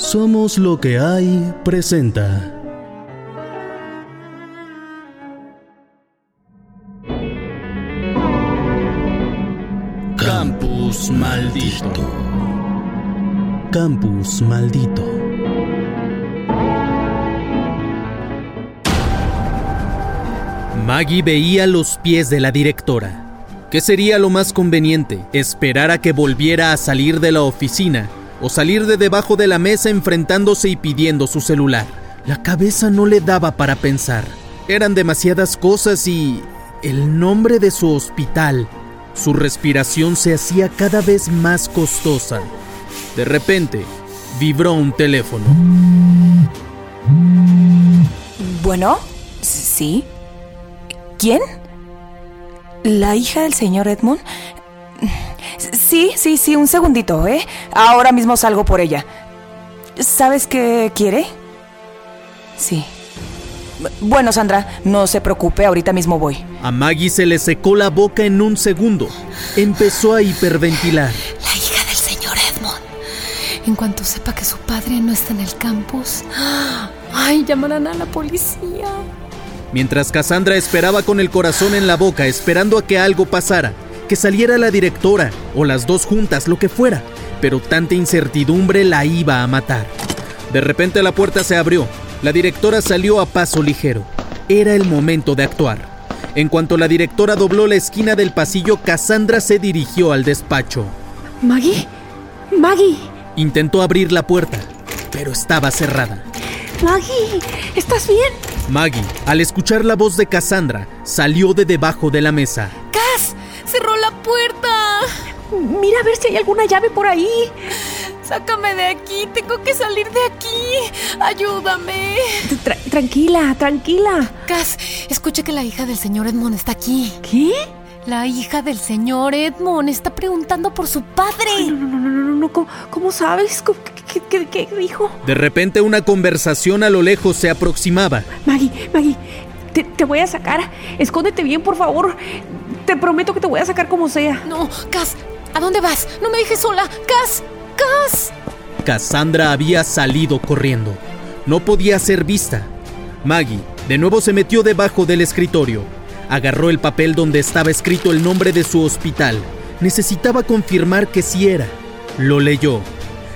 Somos lo que hay presenta. Campus maldito. Campus maldito. Maggie veía los pies de la directora. ¿Qué sería lo más conveniente? ¿Esperar a que volviera a salir de la oficina o salir de debajo de la mesa enfrentándose y pidiendo su celular? La cabeza no le daba para pensar. Eran demasiadas cosas y... el nombre de su hospital. Su respiración se hacía cada vez más costosa. De repente, vibró un teléfono. Bueno, sí. ¿Quién? ¿La hija del señor Edmund? Sí, sí, sí, un segundito, ¿eh? Ahora mismo salgo por ella. ¿Sabes qué quiere? Sí. Bueno, Sandra, no se preocupe, ahorita mismo voy. A Maggie se le secó la boca en un segundo. Empezó a hiperventilar. La hija del señor Edmond. En cuanto sepa que su padre no está en el campus, ay, llamarán a la policía. Mientras Cassandra esperaba con el corazón en la boca, esperando a que algo pasara, que saliera la directora o las dos juntas, lo que fuera, pero tanta incertidumbre la iba a matar. De repente la puerta se abrió, la directora salió a paso ligero. Era el momento de actuar. En cuanto la directora dobló la esquina del pasillo, Cassandra se dirigió al despacho. Maggie, Maggie, Intentó abrir la puerta, pero estaba cerrada. Maggie, ¿estás bien? Maggie, al escuchar la voz de Cassandra, salió de debajo de la mesa. ¡Cas! ¡Cerró la puerta! Mira a ver si hay alguna llave por ahí. Sácame de aquí, tengo que salir de aquí. Ayúdame. Tra- tranquila, tranquila. Cas, escuche que la hija del señor Edmond está aquí. ¿Qué? La hija del señor Edmond está preguntando por su padre. No, no, no, no, no, no. ¿Cómo, cómo sabes? ¿Cómo- ¿Qué, qué, qué- qué dijo? De repente una conversación a lo lejos se aproximaba. Maggie, Maggie, te, te voy a sacar. Escóndete bien, por favor. Te prometo que te voy a sacar como sea. No, Cas, ¿a dónde vas? No me dejes sola. Cas, Cas. Cassandra había salido corriendo. No podía ser vista. Maggie de nuevo se metió debajo del escritorio. Agarró el papel donde estaba escrito el nombre de su hospital. Necesitaba confirmar que sí era. Lo leyó.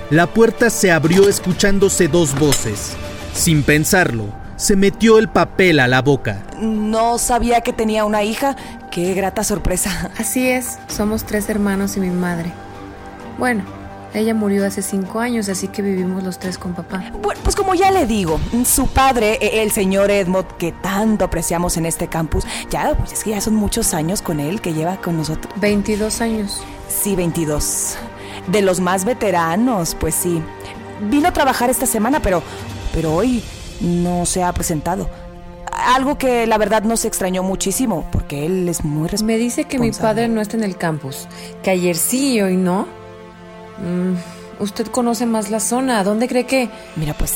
La puerta se abrió escuchándose dos voces. Sin pensarlo, se metió el papel a la boca. No sabía que tenía una hija. Qué grata sorpresa. Así es, somos tres hermanos y mi madre. Bueno, ella murió hace cinco años, así que vivimos los tres con papá. Bueno, pues como ya le digo, su padre, e- el señor Edmond, que tanto apreciamos en este campus, ya, pues es que ya son muchos años con él que lleva con nosotros. 22 años. Sí, 22. De los más veteranos, pues sí. Vino a trabajar esta semana, pero, pero hoy no se ha presentado. Algo que la verdad nos extrañó muchísimo, porque él es muy responsable. Me dice que mi padre no está en el campus, que ayer sí y hoy no. Mm, usted conoce más la zona, ¿dónde cree que...? Mira, pues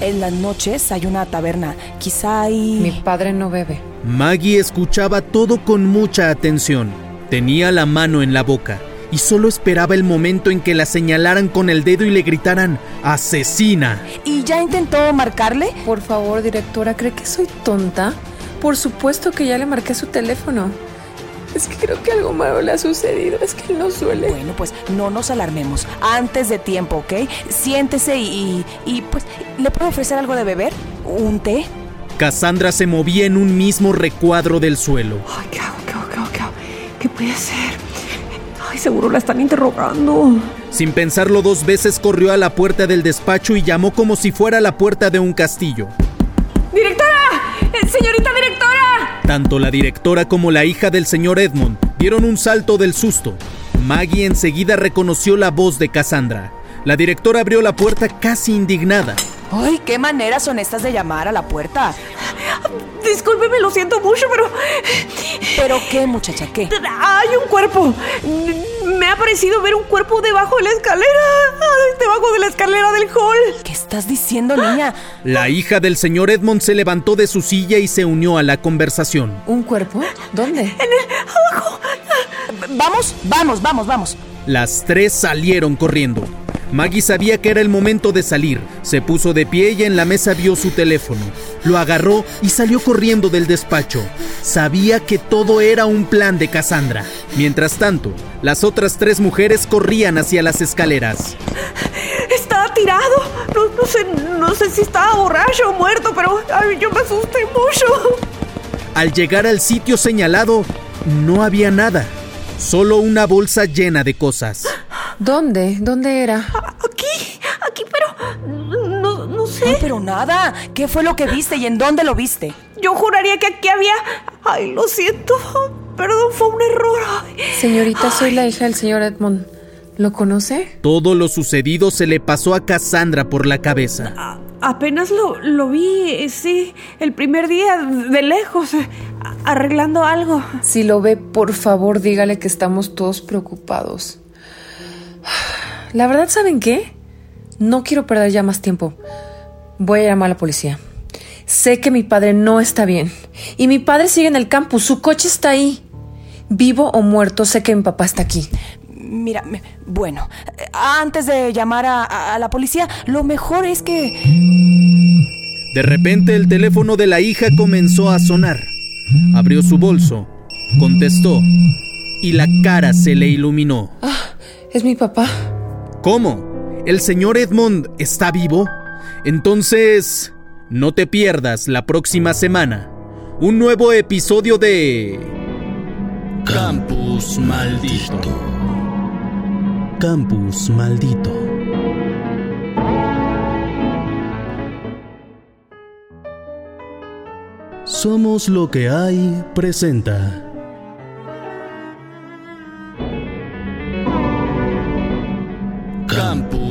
en las noches hay una taberna. Quizá hay... Mi padre no bebe. Maggie escuchaba todo con mucha atención. Tenía la mano en la boca y solo esperaba el momento en que la señalaran con el dedo y le gritaran ¡Asesina! ¿Y ya intentó marcarle? Por favor, directora, ¿cree que soy tonta? Por supuesto que ya le marqué su teléfono. Es que creo que algo malo le ha sucedido, es que él no suele. Bueno, pues no nos alarmemos. Antes de tiempo, ¿ok? Siéntese y, y, y, pues, ¿le puedo ofrecer algo de beber? ¿Un té? Cassandra se movía en un mismo recuadro del suelo. Ay, ¿qué hago? ¿Qué hago? ¿Qué hago? ¿Qué hago? ¿Qué puede ser? Ay, seguro la están interrogando. Sin pensarlo dos veces corrió a la puerta del despacho y llamó como si fuera la puerta de un castillo. ¡Directora! Eh, ¡Señorita directora! Tanto la directora como la hija del señor Edmond dieron un salto del susto. Maggie enseguida reconoció la voz de Cassandra. La directora abrió la puerta casi indignada. ¡Ay, qué maneras son estas de llamar a la puerta! Discúlpeme, lo siento mucho, pero ¿Pero qué, muchacha? ¿Qué? hay un cuerpo. Me ha parecido ver un cuerpo debajo de la escalera. Debajo de la escalera del hall. ¿Qué estás diciendo, niña? La hija del señor Edmond se levantó de su silla y se unió a la conversación. ¿Un cuerpo? ¿Dónde? Vamos, vamos, vamos, vamos. Las tres salieron corriendo. Maggie sabía que era el momento de salir. Se puso de pie y en la mesa vio su teléfono. Lo agarró y salió corriendo del despacho. Sabía que todo era un plan de Cassandra. Mientras tanto, las otras tres mujeres corrían hacia las escaleras. Estaba tirado. No, no sé, no sé si estaba borracho o muerto, pero ay, yo me asusté mucho. Al llegar al sitio señalado, no había nada. Solo una bolsa llena de cosas. ¿Dónde? ¿Dónde era? Aquí, aquí, pero no, no sé. Pero nada. ¿Qué fue lo que viste y en dónde lo viste? Yo juraría que aquí había. Ay, lo siento. Perdón, fue un error. Ay. Señorita, soy la hija del señor Edmond. ¿Lo conoce? Todo lo sucedido se le pasó a Cassandra por la cabeza. A- apenas lo, lo vi, sí, el primer día, de lejos, arreglando algo. Si lo ve, por favor, dígale que estamos todos preocupados. La verdad, ¿saben qué? No quiero perder ya más tiempo. Voy a llamar a la policía. Sé que mi padre no está bien. Y mi padre sigue en el campus. Su coche está ahí. Vivo o muerto, sé que mi papá está aquí. Mira, bueno, eh, antes de llamar a, a- a la policía, lo mejor es que... De repente el teléfono de la hija comenzó a sonar. Abrió su bolso, contestó y la cara se le iluminó. Es mi papá. ¿Cómo? ¿El señor Edmond está vivo? Entonces, no te pierdas la próxima semana un nuevo episodio de... Campus maldito. Campus maldito. Somos lo que hay presenta.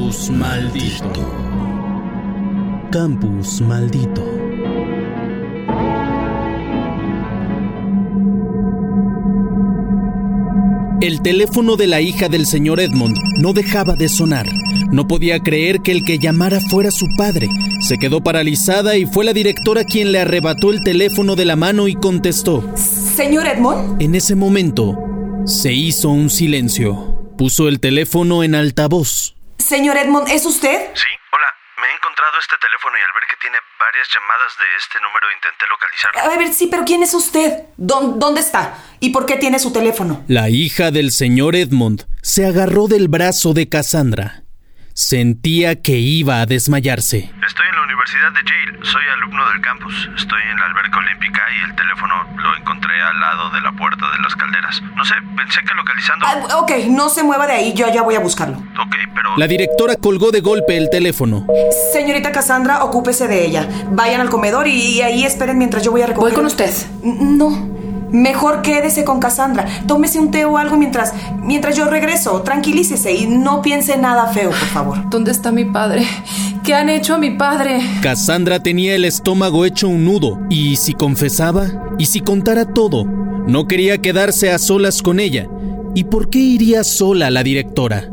Campus maldito. Campus maldito. El teléfono de la hija del señor Edmond no dejaba de sonar. No podía creer que el que llamara fuera su padre. Se quedó paralizada y fue la directora quien le arrebató el teléfono de la mano y contestó. Señor Edmond, En ese momento, se hizo un silencio. Puso el teléfono en altavoz. Señor Edmond, ¿es usted? Sí, hola. Me he encontrado este teléfono y al ver que tiene varias llamadas de este número intenté localizarlo. A ver, sí, pero ¿quién es usted? ¿Dó- ¿Dónde está? ¿Y por qué tiene su teléfono? La hija del señor Edmond se agarró del brazo de Cassandra. Sentía que iba a desmayarse. Estoy Universidad de Yale. Soy alumno del campus. Estoy en la alberca olímpica y el teléfono lo encontré al lado de la puerta de las calderas. No sé, pensé que localizando... Ah, ok, no se mueva de ahí, yo ya voy a buscarlo. Ok, pero... La directora colgó de golpe el teléfono. Señorita Cassandra, ocúpese de ella. Vayan al comedor y, y ahí esperen mientras yo voy a recoger. Voy con usted. No. Mejor quédese con Cassandra. Tómese un té o algo mientras, mientras yo regreso. Tranquilícese y no piense nada feo, por favor. ¿Dónde está mi padre? ¿Qué han hecho a mi padre? Cassandra tenía el estómago hecho un nudo, y si confesaba, y si contara todo, no quería quedarse a solas con ella. ¿Y por qué iría sola la directora?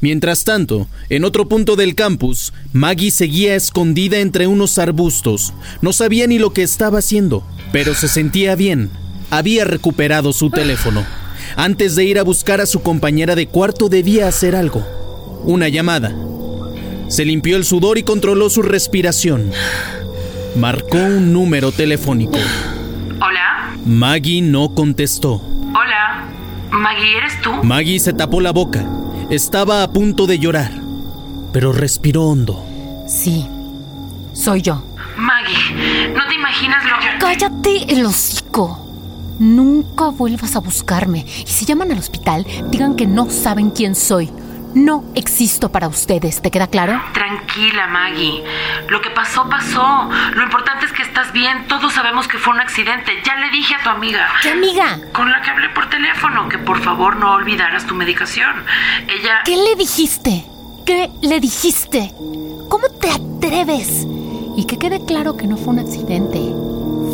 Mientras tanto, en otro punto del campus, Maggie seguía escondida entre unos arbustos. No sabía ni lo que estaba haciendo, pero se sentía bien. Había recuperado su teléfono. Antes de ir a buscar a su compañera de cuarto debía hacer algo. Una llamada. Se limpió el sudor y controló su respiración. Marcó un número telefónico. Hola, Maggie no contestó. hola. Maggie, ¿eres tú? Maggie se tapó la boca. Estaba a punto de llorar, pero respiró hondo. Sí, soy yo. Maggie, no te imaginas lo que... Cállate el hocico. Nunca vuelvas a buscarme. Y si llaman al hospital, digan que no saben quién soy. No existo para ustedes, ¿te queda claro? Tranquila, Maggie. Lo que pasó, pasó. Lo importante es que estás bien. Todos sabemos que fue un accidente. Ya le dije a tu amiga. ¿Qué amiga? Con la que hablé por teléfono, que por favor no olvidaras tu medicación. Ella... ¿Qué le dijiste? ¿Qué le dijiste? ¿Cómo te atreves? Y que quede claro que no fue un accidente.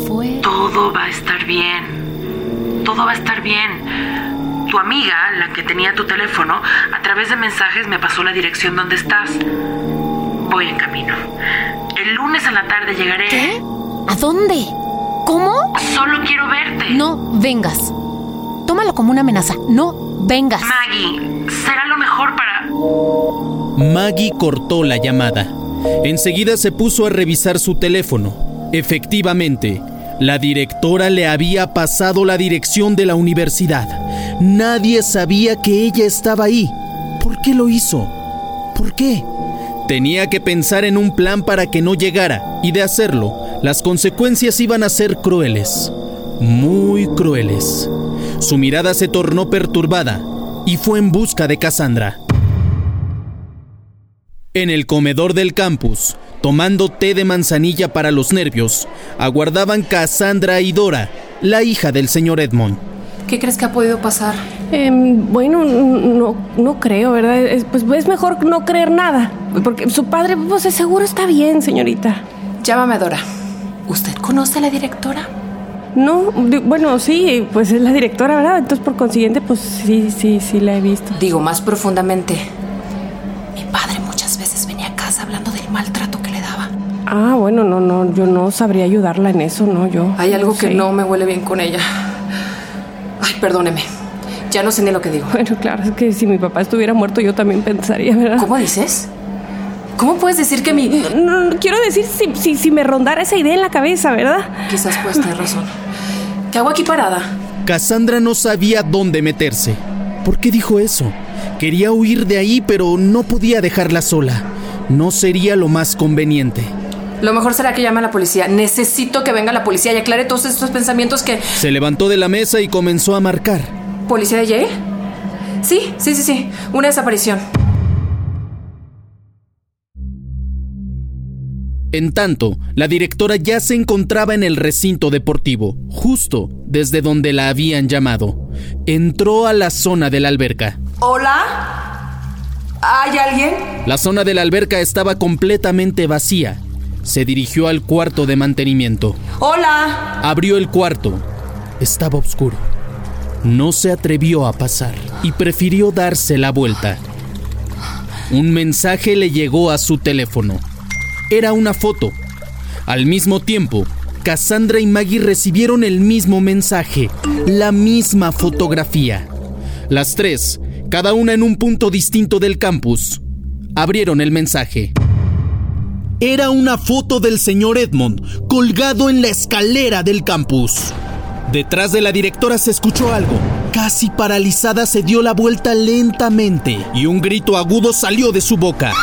Fue... Todo va a estar bien. Todo va a estar bien. Tu amiga, la que tenía tu teléfono, a través de mensajes me pasó la dirección donde estás. Voy en camino. El lunes a la tarde llegaré. ¿Qué? ¿A dónde? ¿Cómo? Solo quiero verte. No vengas. Tómalo como una amenaza. No vengas. Maggie, será lo mejor para... Maggie cortó la llamada. Enseguida se puso a revisar su teléfono. Efectivamente, la directora le había pasado la dirección de la universidad. Nadie sabía que ella estaba ahí. ¿Por qué lo hizo? ¿Por qué? Tenía que pensar en un plan para que no llegara, y de hacerlo, las consecuencias iban a ser crueles, muy crueles. Su mirada se tornó perturbada y fue en busca de Cassandra. En el comedor del campus, tomando té de manzanilla para los nervios, aguardaban Cassandra y Dora, la hija del señor Edmond. ¿Qué crees que ha podido pasar? Em, bueno, no, no creo, ¿verdad? Es, pues es mejor no creer nada. Porque su padre, pues seguro está bien, señorita. Llámame Dora. ¿Usted conoce a la directora? No, bueno, sí, pues es la directora, ¿verdad? Entonces, por consiguiente, pues sí, sí, sí la he visto. Digo más profundamente. Mi padre muchas veces venía a casa hablando del maltrato que le daba. Ah, bueno, no, no, yo no sabría ayudarla en eso, no, yo. Hay algo que sé. no me huele bien con ella. Perdóneme. Ya no sé ni lo que digo. Bueno, claro, es que si mi papá estuviera muerto, yo también pensaría, ¿verdad? ¿Cómo dices? ¿Cómo puedes decir que mi... No, no, quiero decir si, si, si me rondara esa idea en la cabeza, ¿verdad? Quizás pues tener razón. ¿Qué hago aquí parada? Cassandra no sabía dónde meterse. ¿Por qué dijo eso? Quería huir de ahí, pero no podía dejarla sola. No sería lo más conveniente. Lo mejor será que llame a la policía. Necesito que venga la policía y aclare todos estos pensamientos que... Se levantó de la mesa y comenzó a marcar. ¿Policía de Yale? Sí, sí, sí, sí. Una desaparición. En tanto, la directora ya se encontraba en el recinto deportivo, justo desde donde la habían llamado. Entró a la zona de la alberca. ¿Hola? ¿Hay alguien? La zona de la alberca estaba completamente vacía. Se dirigió al cuarto de mantenimiento. ¡Hola! Abrió el cuarto. Estaba oscuro. No se atrevió a pasar y prefirió darse la vuelta. Un mensaje le llegó a su teléfono. Era una foto. Al mismo tiempo, Cassandra y Maggie recibieron el mismo mensaje, la misma fotografía. Las tres, cada una en un punto distinto del campus, abrieron el mensaje. Era una foto del señor Edmond colgado en la escalera del campus. Detrás de la directora se escuchó algo. Casi paralizada se dio la vuelta lentamente y un grito agudo salió de su boca.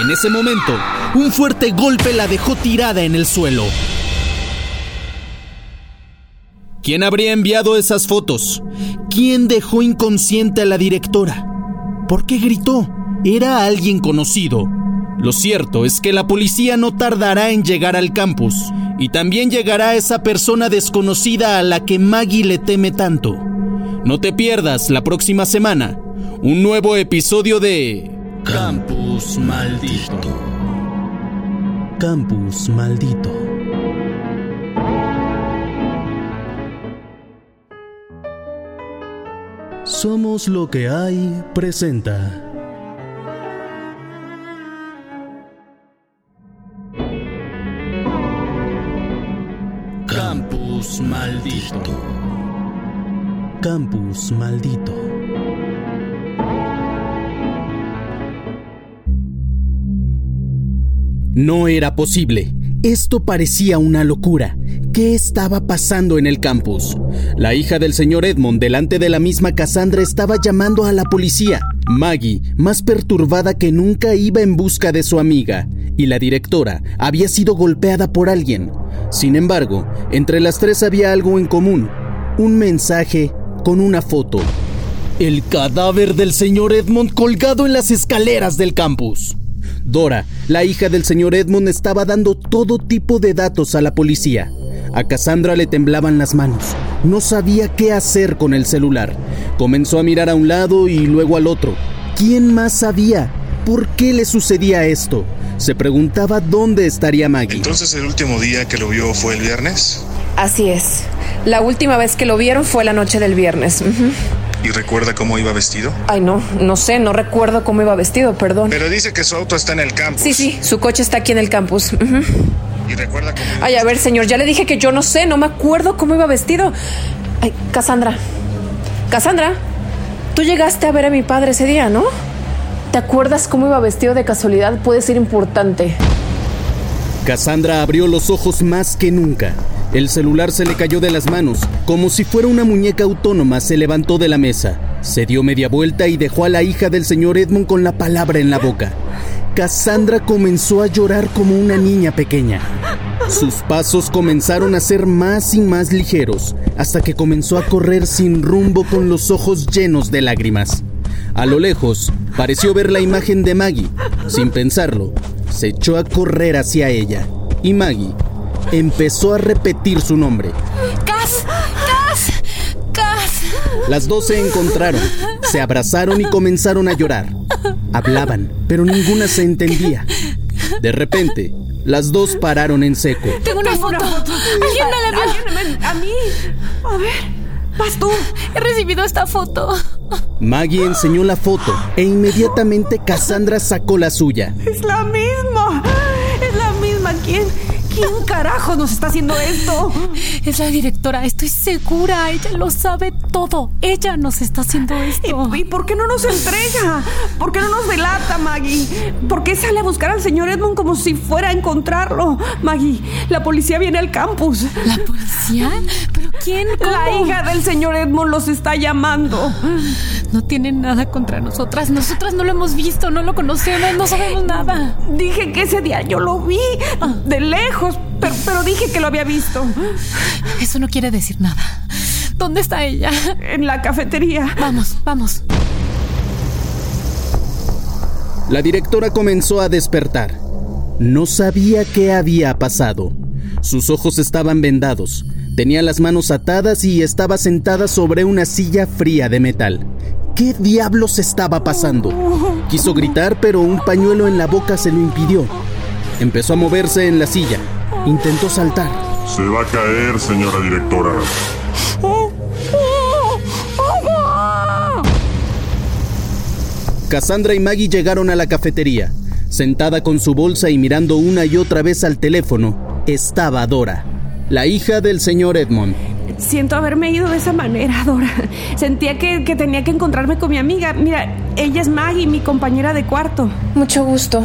En ese momento, un fuerte golpe la dejó tirada en el suelo. ¿Quién habría enviado esas fotos? ¿Quién dejó inconsciente a la directora? ¿Por qué gritó? Era alguien conocido. Lo cierto es que la policía no tardará en llegar al campus y también llegará esa persona desconocida a la que Maggie le teme tanto. No te pierdas la próxima semana un nuevo episodio de Campus maldito. Campus maldito. Somos lo que hay presenta. Maldito. Campus maldito. No era posible. Esto parecía una locura. ¿Qué estaba pasando en el campus? La hija del señor Edmond, delante de la misma Cassandra, estaba llamando a la policía. Maggie, más perturbada que nunca, iba en busca de su amiga, y la directora había sido golpeada por alguien. Sin embargo, entre las tres había algo en común. Un mensaje con una foto. El cadáver del señor Edmond colgado en las escaleras del campus. Dora, la hija del señor Edmond, estaba dando todo tipo de datos a la policía. A Cassandra le temblaban las manos. No sabía qué hacer con el celular. Comenzó a mirar a un lado y luego al otro. ¿Quién más sabía? ¿Por qué le sucedía esto? Se preguntaba dónde estaría Maggie. Entonces el último día que lo vio fue el viernes. Así es. La última vez que lo vieron fue la noche del viernes. ¿Y recuerda cómo iba vestido? Ay, no, no sé, no recuerdo cómo iba vestido, perdón. Pero dice que su auto está en el campus. Sí, sí, su coche está aquí en el campus. ¿Y recuerda cómo iba Ay, a ver, señor, ya le dije que yo no sé, no me acuerdo cómo iba vestido. Ay, Cassandra. Cassandra, tú llegaste a ver a mi padre ese día, ¿no? ¿Te acuerdas cómo iba vestido de casualidad? Puede ser importante. Cassandra abrió los ojos más que nunca. El celular se le cayó de las manos. Como si fuera una muñeca autónoma, se levantó de la mesa. Se dio media vuelta y dejó a la hija del señor Edmund con la palabra en la boca. Cassandra comenzó a llorar como una niña pequeña. Sus pasos comenzaron a ser más y más ligeros, hasta que comenzó a correr sin rumbo con los ojos llenos de lágrimas. A lo lejos, pareció ver la imagen de Maggie. Sin pensarlo, se echó a correr hacia ella. Y Maggie empezó a repetir su nombre. ¡Cas! ¡Cas! ¡Cas! Las dos se encontraron, se abrazaron y comenzaron a llorar. Hablaban, pero ninguna se entendía. De repente, las dos pararon en seco. Tengo una foto. ¿Alguien me la ¿A mí? A ver. Vas tú. He recibido esta foto. Maggie enseñó la foto e inmediatamente Cassandra sacó la suya. Es la misma. Es la misma. ¿Quién? ¿Quién carajo nos está haciendo esto? Es la directora, estoy segura. Ella lo sabe todo. Ella nos está haciendo esto. ¿Y, y por qué no nos entrega? ¿Por qué no nos delata, Maggie? ¿Por qué sale a buscar al señor Edmund como si fuera a encontrarlo? Maggie, la policía viene al campus. ¿La policía? ¿Pero quién? ¿Cómo? La hija del señor Edmund los está llamando. No tienen nada contra nosotras. Nosotras no lo hemos visto, no lo conocemos, no sabemos nada. Dije que ese día yo lo vi de lejos, pero, pero dije que lo había visto. Eso no quiere decir nada. ¿Dónde está ella? En la cafetería. Vamos, vamos. La directora comenzó a despertar. No sabía qué había pasado. Sus ojos estaban vendados, tenía las manos atadas y estaba sentada sobre una silla fría de metal. ¿Qué diablos estaba pasando? Quiso gritar, pero un pañuelo en la boca se lo impidió. Empezó a moverse en la silla. Intentó saltar. Se va a caer, señora directora. Cassandra y Maggie llegaron a la cafetería. Sentada con su bolsa y mirando una y otra vez al teléfono, estaba Dora, la hija del señor Edmond. Siento haberme ido de esa manera, Dora. Sentía que, que tenía que encontrarme con mi amiga. Mira, ella es Maggie, mi compañera de cuarto. Mucho gusto.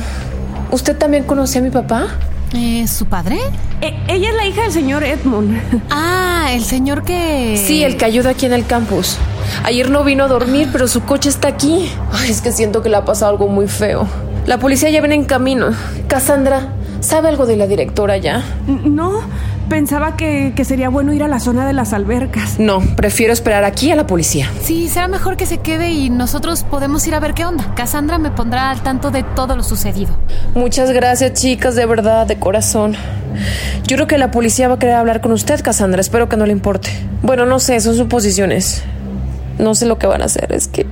¿Usted también conoce a mi papá? ¿Eh, ¿Su padre? E- ella es la hija del señor Edmund. Ah, el señor que... Sí, el que ayuda aquí en el campus. Ayer no vino a dormir, pero su coche está aquí. Ay, es que siento que le ha pasado algo muy feo. La policía ya viene en camino. Cassandra, ¿sabe algo de la directora ya? No, pensaba que, que sería bueno ir a la zona de las albercas. No, prefiero esperar aquí a la policía. Sí, será mejor que se quede y nosotros podemos ir a ver qué onda. Cassandra me pondrá al tanto de todo lo sucedido. Muchas gracias, chicas, de verdad, de corazón. Yo creo que la policía va a querer hablar con usted, Cassandra. Espero que no le importe. Bueno, no sé, son suposiciones. No sé lo que van a hacer, es que...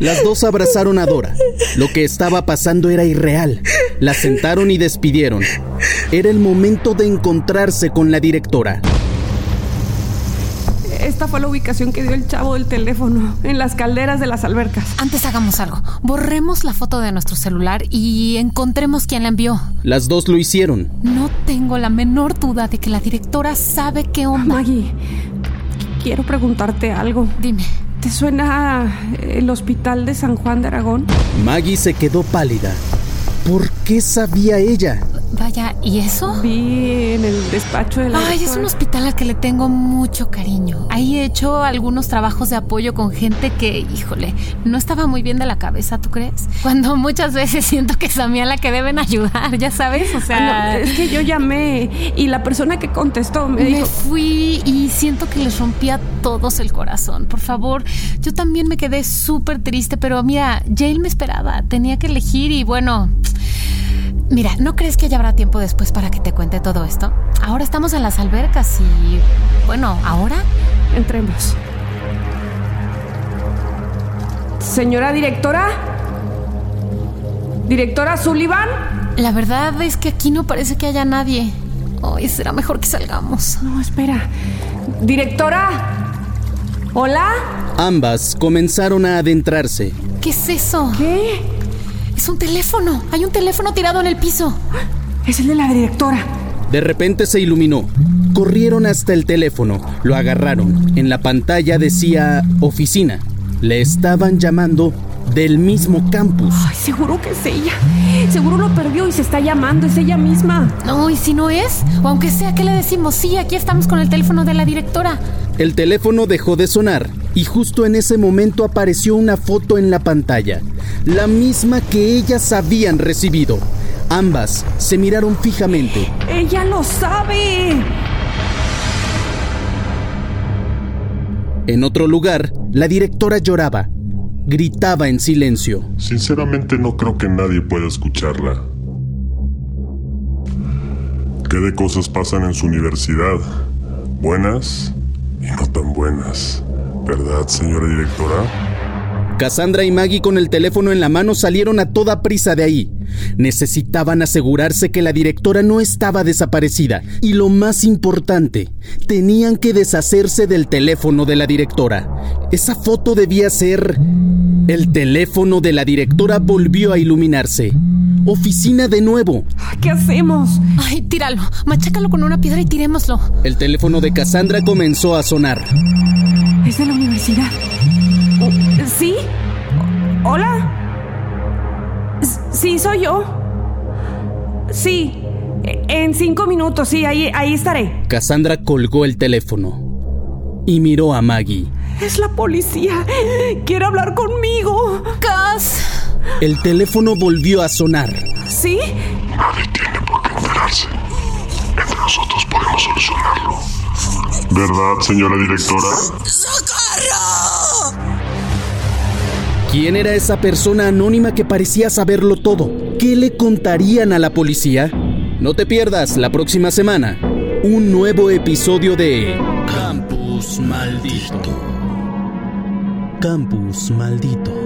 Las dos abrazaron a Dora. Lo que estaba pasando era irreal. La sentaron y despidieron. Era el momento de encontrarse con la directora. Esta fue la ubicación que dio el chavo del teléfono, en las calderas de las albercas. Antes hagamos algo. Borremos la foto de nuestro celular y encontremos quién la envió. Las dos lo hicieron. No tengo la menor duda de que la directora sabe qué onda. Maggie, quiero preguntarte algo. Dime. ¿Te suena el hospital de San Juan de Aragón? Maggie se quedó pálida. ¿Por qué sabía ella? Vaya, ¿y eso? Vi en el despacho de la Ay, es un hospital al que le tengo mucho cariño. Ahí he hecho algunos trabajos de apoyo con gente que, híjole, no estaba muy bien de la cabeza, ¿tú crees? Cuando muchas veces siento que es a mí a la que deben ayudar, ya sabes, o sea... Ah, no, es que yo llamé y la persona que contestó me, Me dijo... fui y siento que les rompí a todos el corazón. Por favor, yo también me quedé súper triste, pero mira, Jail me esperaba. Tenía que elegir y bueno. Mira, ¿no crees que ya habrá tiempo después para que te cuente todo esto? Ahora estamos en las albercas y. Bueno, ¿ahora? Entremos. Señora directora. Directora Sullivan. La verdad es que aquí no parece que haya nadie. Hoy será mejor que salgamos. No, espera. Directora. Hola. Ambas comenzaron a adentrarse. ¿Qué es eso? ¿Qué? Es un teléfono. Hay un teléfono tirado en el piso. Es el de la directora. De repente se iluminó. Corrieron hasta el teléfono, lo agarraron. En la pantalla decía oficina. Le estaban llamando del mismo campus. Ay, seguro que es ella. Seguro lo perdió y se está llamando. Es ella misma. No, y si no es, o aunque sea, ¿qué le decimos? Sí, aquí estamos con el teléfono de la directora. El teléfono dejó de sonar y justo en ese momento apareció una foto en la pantalla, la misma que ellas habían recibido. Ambas se miraron fijamente. Ella lo sabe. En otro lugar, la directora lloraba. Gritaba en silencio. Sinceramente no creo que nadie pueda escucharla. ¿Qué de cosas pasan en su universidad? Buenas y no tan buenas. ¿Verdad, señora directora? Cassandra y Maggie con el teléfono en la mano salieron a toda prisa de ahí. Necesitaban asegurarse que la directora no estaba desaparecida y lo más importante, tenían que deshacerse del teléfono de la directora. Esa foto debía ser... El teléfono de la directora volvió a iluminarse. Oficina de nuevo. ¿Qué hacemos? Ay, tíralo, machácalo con una piedra y tirémoslo. El teléfono de Cassandra comenzó a sonar. Es de la universidad. ¿Sí? ¿Hola? Sí, soy yo. Sí. En cinco minutos, sí, ahí, ahí estaré. Cassandra colgó el teléfono y miró a Maggie. Es la policía. Quiere hablar conmigo. Cass. El teléfono volvió a sonar. ¿Sí? Nadie tiene por qué enterarse. Entre nosotros podemos solucionarlo. ¿Verdad, señora directora? ¿Quién era esa persona anónima que parecía saberlo todo? ¿Qué le contarían a la policía? No te pierdas la próxima semana un nuevo episodio de Campus Maldito. Campus Maldito.